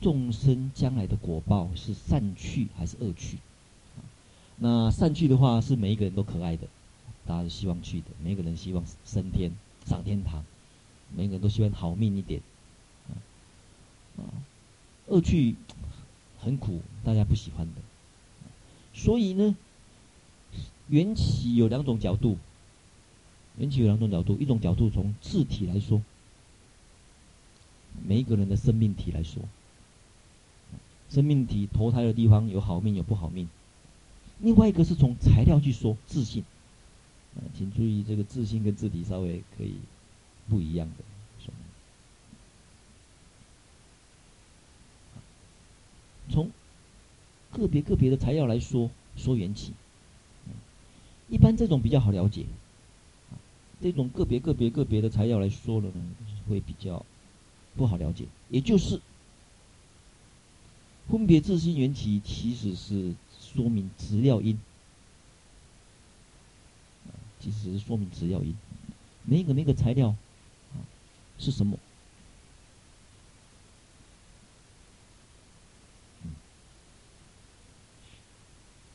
众生将来的果报是善趣还是恶趣。那善趣的话是每一个人都可爱的，大家都希望去的，每一个人希望升天上天堂，每个人都希望好命一点。啊，恶趣很苦，大家不喜欢的。所以呢，缘起有两种角度，缘起有两种角度，一种角度从字体来说，每一个人的生命体来说，生命体投胎的地方有好命有不好命。另外一个是从材料去说自信，啊，请注意这个自信跟自体稍微可以不一样的。从个别个别的材料来说，说缘起，一般这种比较好了解。这种个别个别个别的材料来说了呢，会比较不好了解。也就是分别自性缘起，其实是说明质料因，其实是说明质料因。每个每个材料是什么？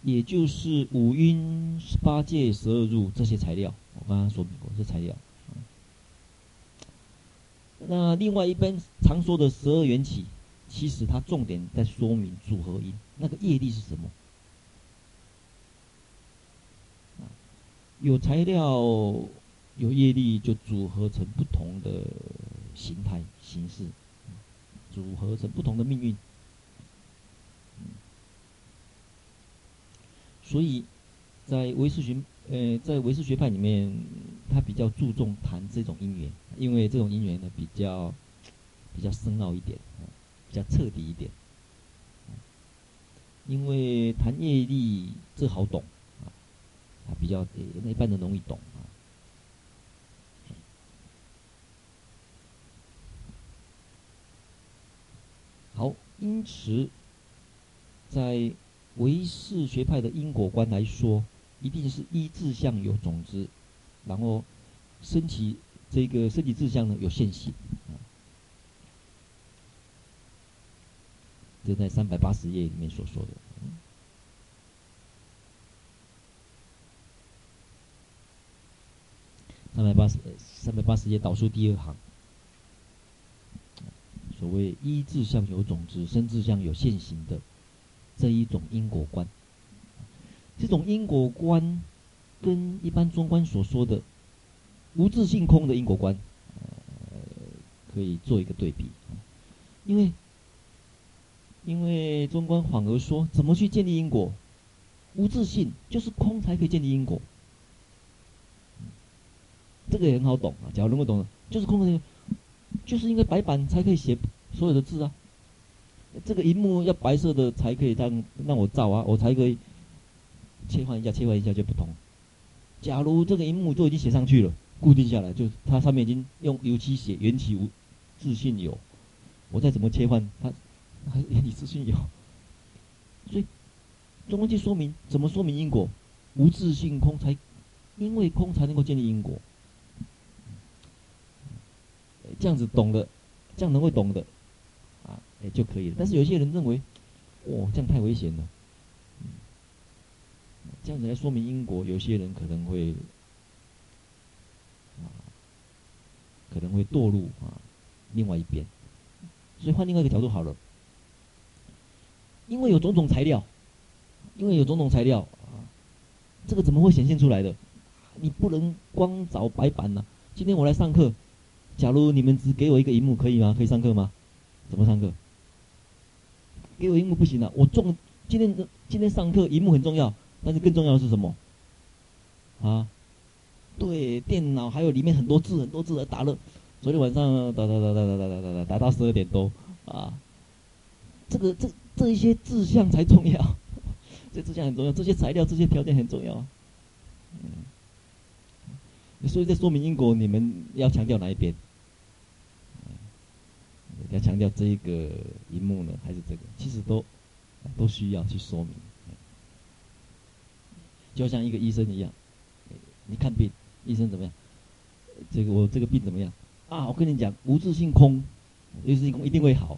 也就是五蕴、八界、十二入这些材料，我刚刚说明过，这材料。那另外一边常说的十二缘起，其实它重点在说明组合因，那个业力是什么？有材料、有业力，就组合成不同的形态、形式，组合成不同的命运。所以在唯识学，呃，在唯识学派里面，他比较注重谈这种因缘，因为这种因缘呢比较比较深奥一点，比较彻底一点。因为谈业力这好懂啊，啊比较那一般人容易懂啊。好，因此在唯识学派的因果观来说，一定是依自相有种子，然后升起这个升起自相呢有现行。这在三百八十页里面所说的。三百八十，三百八十页倒数第二行，所谓依自相有种子，生自相有现行的这一种因果观，这种因果观跟一般中观所说的无自性空的因果观，呃，可以做一个对比，因为。因为中观反而说，怎么去建立因果？无自性就是空才可以建立因果。这个也很好懂啊，假如能够懂，就是空的，就是因为白板才可以写所有的字啊。这个荧幕要白色的才可以让让我照啊，我才可以切换一下，切换一下就不同。假如这个荧幕都已经写上去了，固定下来，就它上面已经用油漆写缘起无自性有，我再怎么切换它。还是原理自性有，所以中观就说明怎么说明因果？无自性空才，因为空才能够建立因果。这样子懂的，这样能够懂的，哎就可以了。但是有些人认为，哇，这样太危险了。这样子来说明因果，有些人可能会，啊，可能会堕入啊另外一边。所以换另外一个角度好了。因为有种种材料，因为有种种材料啊，这个怎么会显现出来的？你不能光找白板呐、今天我来上课，假如你们只给我一个荧幕，可以吗？可以上课吗？怎么上课？给我荧幕不行啊！我重今天今天上课，荧幕很重要，但是更重要的是什么？啊，对，电脑还有里面很多字，很多字的打了。昨天晚上打打打打打打打打打打到十二点多啊，这个这。这一些志向才重要，这志向很重要，这些材料、这些条件很重要。嗯，所以在说明因果，你们要强调哪一边？要强调这一个荧幕呢，还是这个？其实都都需要去说明。就像一个医生一样，你看病，医生怎么样？这个我这个病怎么样？啊，我跟你讲，无自性空，无自性空一定会好，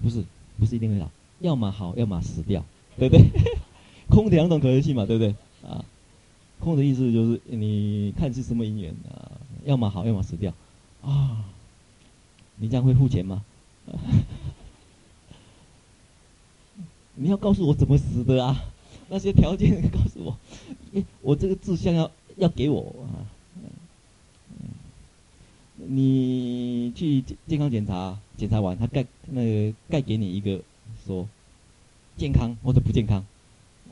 不是？不是一定会好。要么好，要么死掉，对不对？空的两种可能性嘛，对不对？啊，空的意思就是你看是什么因缘啊，要么好，要么死掉，啊，你这样会付钱吗？你要告诉我怎么死的啊？那些条件告诉我，我这个志向要要给我啊。你去健康检查，检查完他盖那个盖给你一个。说健康或者不健康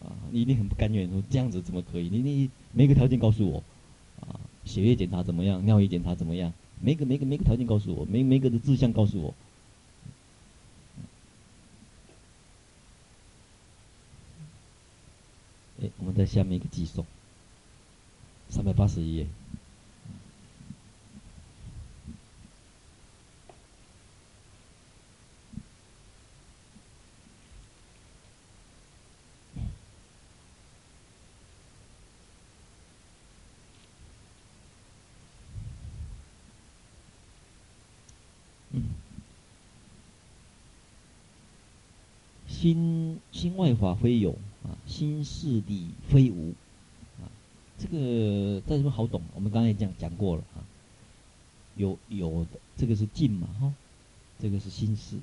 啊，你一定很不甘愿。说这样子怎么可以？你你每个条件告诉我啊，血液检查怎么样？尿液检查怎么样？每个每个每个条件告诉我，每每个的志向告诉我。哎，我们在下面一个寄送，三百八十一页。心心外法非有啊，心事理非无啊，这个在这边好懂。我们刚才讲讲过了啊，有有的这个是静嘛哈，这个是心事。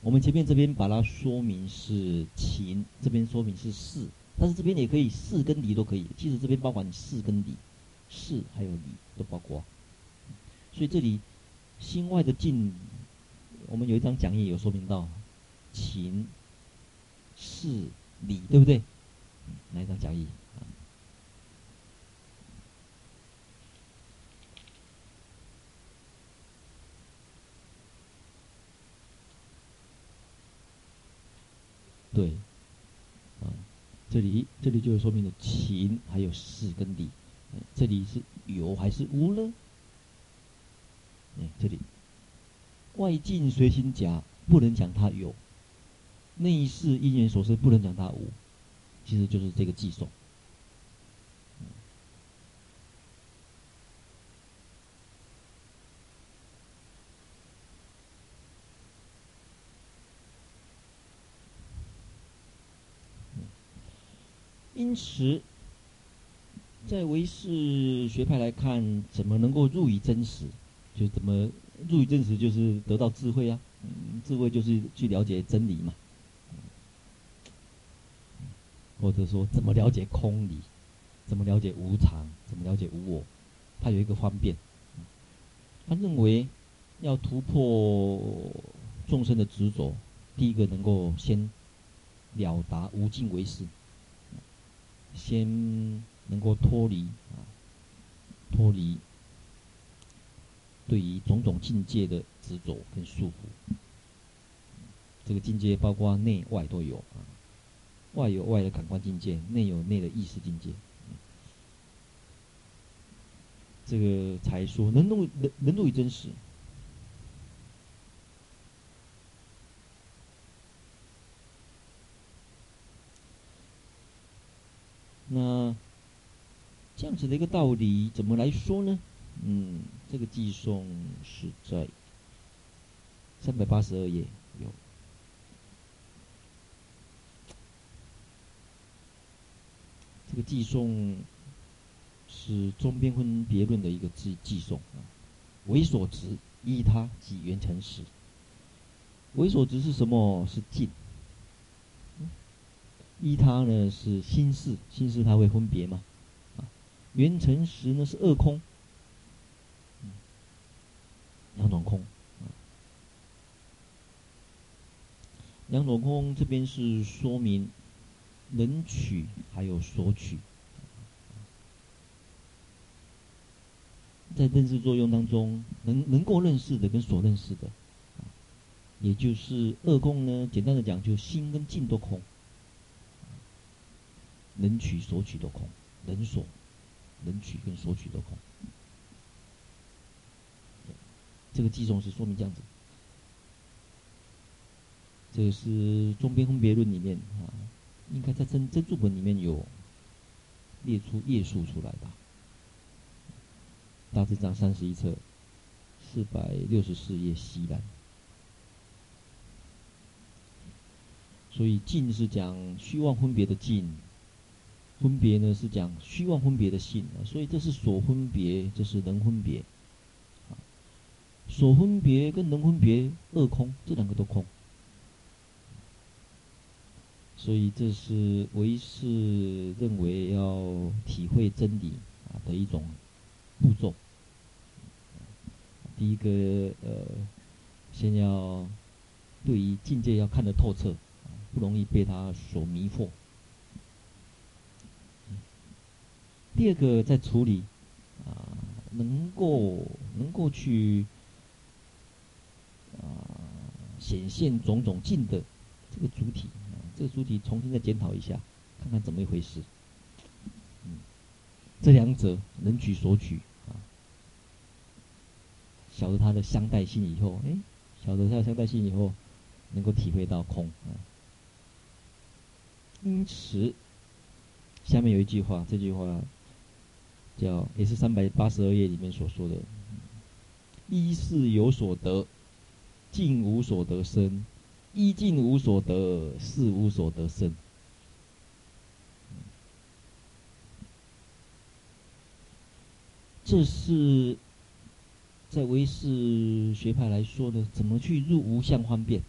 我们前面这边把它说明是情，这边说明是事，但是这边也可以事跟理都可以。其实这边包含事跟理，事还有理都包括。所以这里心外的境，我们有一张讲义有说明到情。事理对不对？来一张讲义？对，啊，这里这里就是说明了情还有事跟理，这里是有还是无呢？哎，这里外境随行甲不能讲它有，内事因缘所生不能讲它无，其实就是这个寄送。因此，在唯识学派来看，怎么能够入于真实？就怎么入于真实，就是得到智慧啊！嗯，智慧就是去了解真理嘛。或者说，怎么了解空理？怎么了解无常？怎么了解无我？他有一个方便。他认为，要突破众生的执着，第一个能够先了达无尽唯识。先能够脱离啊，脱离对于种种境界的执着跟束缚。这个境界包括内外都有啊，外有外的感官境界，内有内的意识境界。这个才说能入能能入于真实。那这样子的一个道理，怎么来说呢？嗯，这个寄送是在三百八十二页有。这个寄送是中边分别论的一个寄寄送啊。为所执依他即缘成实。为所执是什么？是境。依他呢是心事，心事它会分别嘛？啊，缘成实呢是二空，两种空，啊，两种空这边是说明能取还有索取，在认识作用当中，能能够认识的跟所认识的，也就是二空呢，简单的讲，就心跟境都空。能取所取都空，能所能取跟所取都空。这个寄送是说明这样子。这个是中边分别论里面啊，应该在真真注本里面有列出页数出来吧？大致上三十一册，四百六十四页西南。所以尽是讲虚妄分别的尽。分别呢是讲虚妄分别的性，所以这是所分别，这是能分别。所分别跟能分别二空，这两个都空。所以这是唯识认为要体会真理啊的一种步骤。第一个呃，先要对于境界要看得透彻，不容易被它所迷惑。第二个在处理啊，能够能够去啊显现种种境的这个主体，这个书籍重新再检讨一下，看看怎么一回事。嗯，这两者能取所取啊，晓得它的相待性以后，哎，晓得它的相待性以后，能够体会到空啊。因此，下面有一句话，这句话。叫也是三百八十二页里面所说的，一是有所得，尽无所得生；一境无所得，事无所得生。这是在唯识学派来说的，怎么去入无相方便，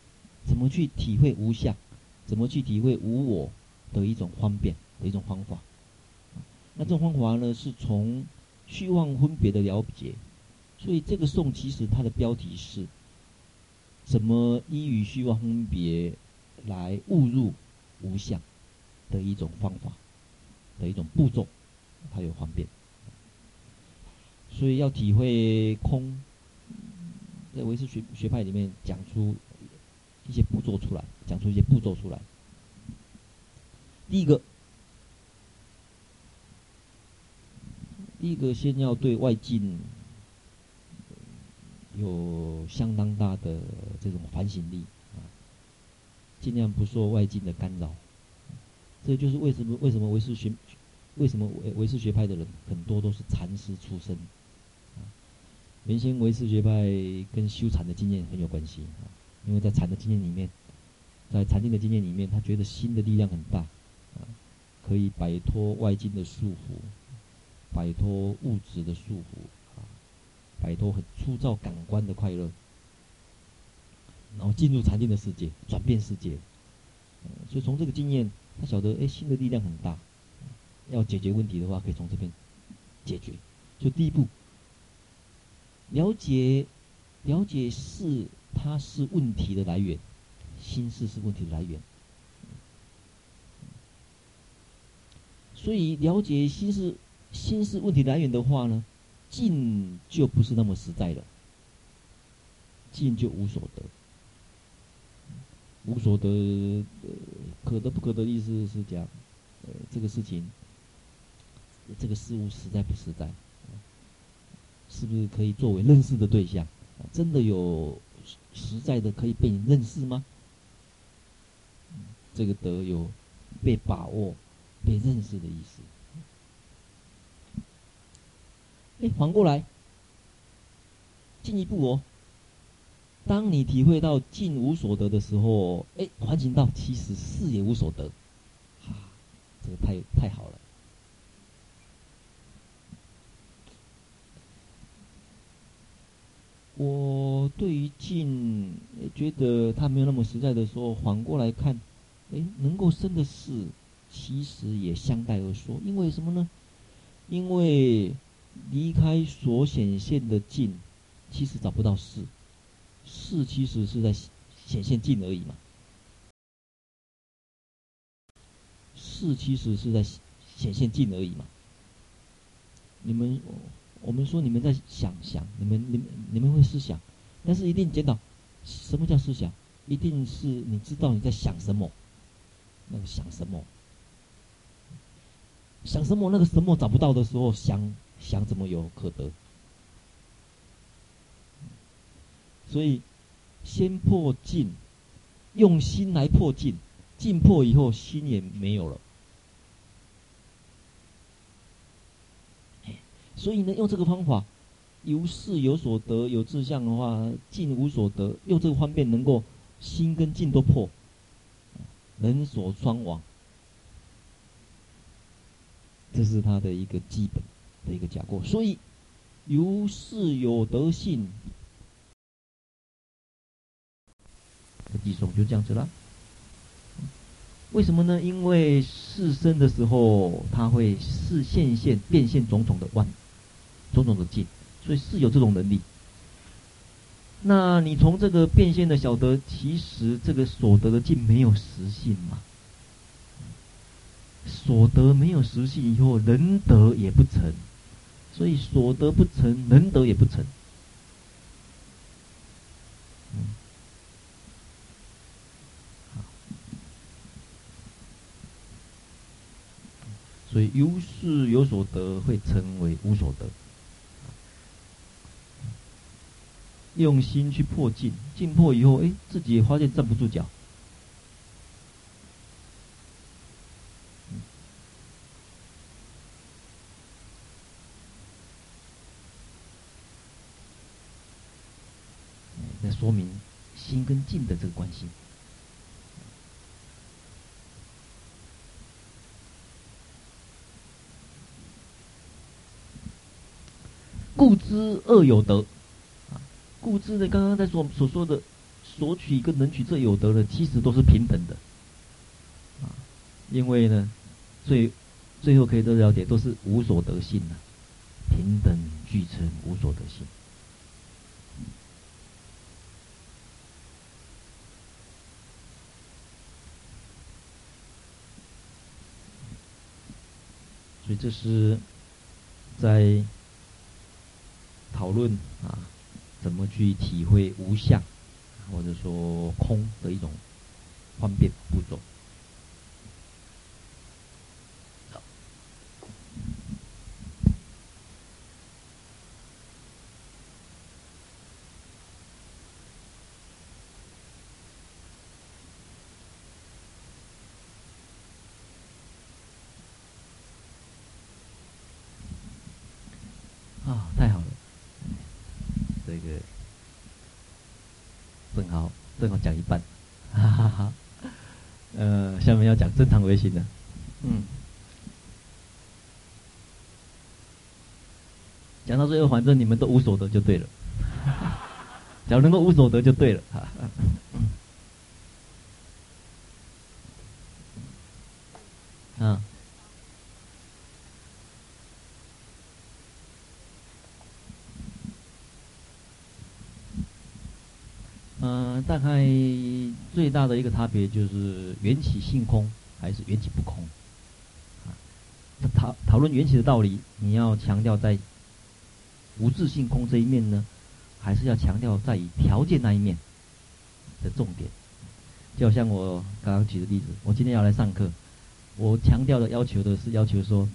怎么去体会无相，怎么去体会无我的一种方便的一种方法。那这种方法呢，是从虚妄分别的了解，所以这个颂其实它的标题是：什么依于虚妄分别来误入无相的一种方法。的一种步骤，它有方便。所以要体会空，在唯识学学派里面讲出一些步骤出来，讲出一些步骤出来。第一个，第一个先要对外境有相当大的这种反省力啊，尽量不受外境的干扰。这就是为什么为什么唯识学为什么唯唯识学派的人很多都是禅师出身。原先唯识学派跟修禅的经验很有关系啊，因为在禅的经验里面，在禅定的经验里面，他觉得心的力量很大啊，可以摆脱外境的束缚，摆脱物质的束缚，摆脱很粗糙感官的快乐，然后进入禅定的世界，转变世界。所以从这个经验，他晓得，哎，心的力量很大，要解决问题的话，可以从这边解决。就第一步。了解，了解是它是问题的来源，心事是问题的来源。所以了解心是心是问题来源的话呢，尽就不是那么实在了，尽就无所得。无所得，可得不可得意思是讲，呃，这个事情，这个事物实在不实在。是不是可以作为认识的对象？真的有实在的可以被你认识吗？这个得有被把握、被认识的意思。哎，反过来，进一步哦。当你体会到尽无所得的时候，哎，反省到其实是也无所得，哈，这个太太好了。我对于尽觉得他没有那么实在的时候，反过来看，哎，能够生的事，其实也相待而说。因为什么呢？因为离开所显现的境，其实找不到事，事其实是在显现境而已嘛。事其实是在显现境而已嘛。你们。我们说你们在想想，你们你们你们会思想，但是一定检讨，什么叫思想？一定是你知道你在想什么，那个想什么，想什么那个什么找不到的时候，想想怎么有可得？所以先破境，用心来破境，境破以后，心也没有了。所以呢，用这个方法，由事有所得，有志向的话，境无所得。用这个方便，能够心跟境都破，人所双亡。这是他的一个基本的一个架构。所以，由事有德性，这计算就这样子了。为什么呢？因为事生的时候，它会事现现变现种种的万。种种的境，所以是有这种能力。那你从这个变现的晓得，其实这个所得的境没有实性嘛？所得没有实性以后，能得也不成，所以所得不成，能得也不成。所以由事有所得，会成为无所得。用心去破境，境破以后，哎，自己发现站不住脚。嗯，那说明心跟境的这个关系。故知二有得。故知呢，刚刚在所所说的索取跟能取这有得的，其实都是平等的，啊，因为呢，最最后可以都了解，都是无所得性啊，平等俱成无所得性。这是在讨论啊，怎么去体会无相，或者说空的一种方便步骤。正好讲一半，哈哈哈。呃，下面要讲正常微信的，嗯，讲到最后，反正你们都无所得就对了，只要能够无所得就对了，哈。啊。嗯、呃，大概最大的一个差别就是缘起性空还是缘起不空。啊，讨讨论缘起的道理，你要强调在无自性空这一面呢，还是要强调在于条件那一面的重点？就好像我刚刚举的例子，我今天要来上课，我强调的要求的是要求说，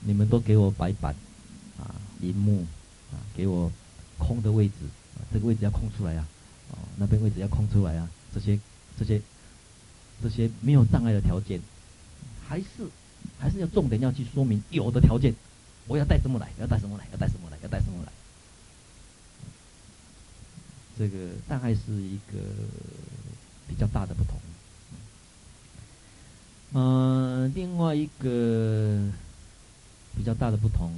你们都给我白板啊、荧幕啊，给我空的位置，这个位置要空出来啊。哦，那边位置要空出来啊！这些、这些、这些没有障碍的条件，还是还是要重点要去说明有的条件，我要带什么来？要带什么来？要带什么来？要带什么来？这个大概是一个比较大的不同。嗯、另外一个比较大的不同，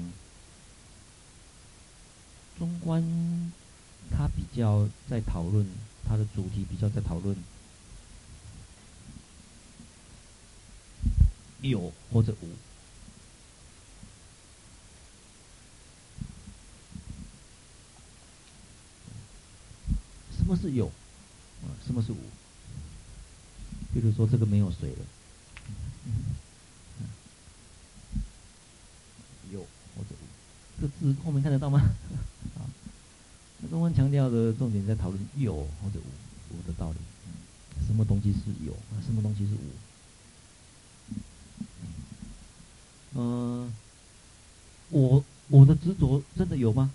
中观。他比较在讨论，他的主题比较在讨论有或者无。什么是有？啊，什么是无？比如说这个没有水了，有或者无，这字后面看得到吗？啊中文强调的重点在讨论有或者无无的道理，什么东西是有，什么东西是无？嗯，我我的执着真的有吗？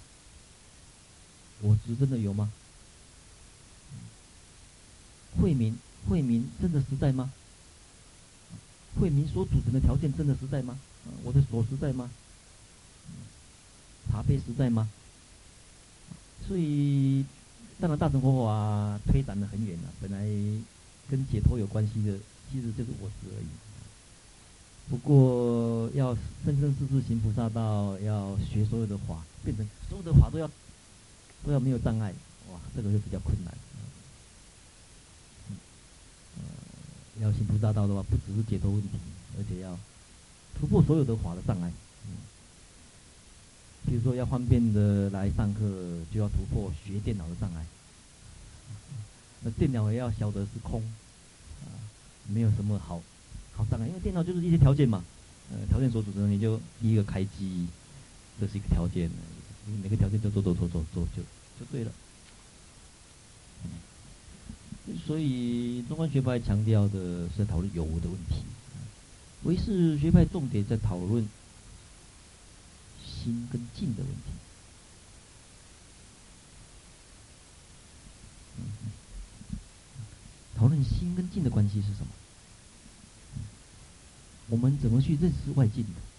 我执真的有吗？惠民惠民真的实在吗？惠民所组成的条件真的实在吗？我的所实在吗？茶杯实在吗？所以，当然大乘佛法推展的很远了。本来跟解脱有关系的，其实就是我执而已。不过要生生世世行菩萨道，要学所有的法，变成所有的法都要都要没有障碍，哇，这个就比较困难。嗯，要行菩萨道的话，不只是解脱问题，而且要突破所有的法的障碍。比如说要方便的来上课，就要突破学电脑的障碍。那电脑也要晓得是空，啊，没有什么好好当然，因为电脑就是一些条件嘛，呃，条件所组成，你就第一个开机，这是一个条件，你每个条件都做做做做做就就对了。所以中观学派强调的是讨论有无的问题，唯识学派重点在讨论。心跟境的问题。讨论心跟境的关系是什么？我们怎么去认识外境的？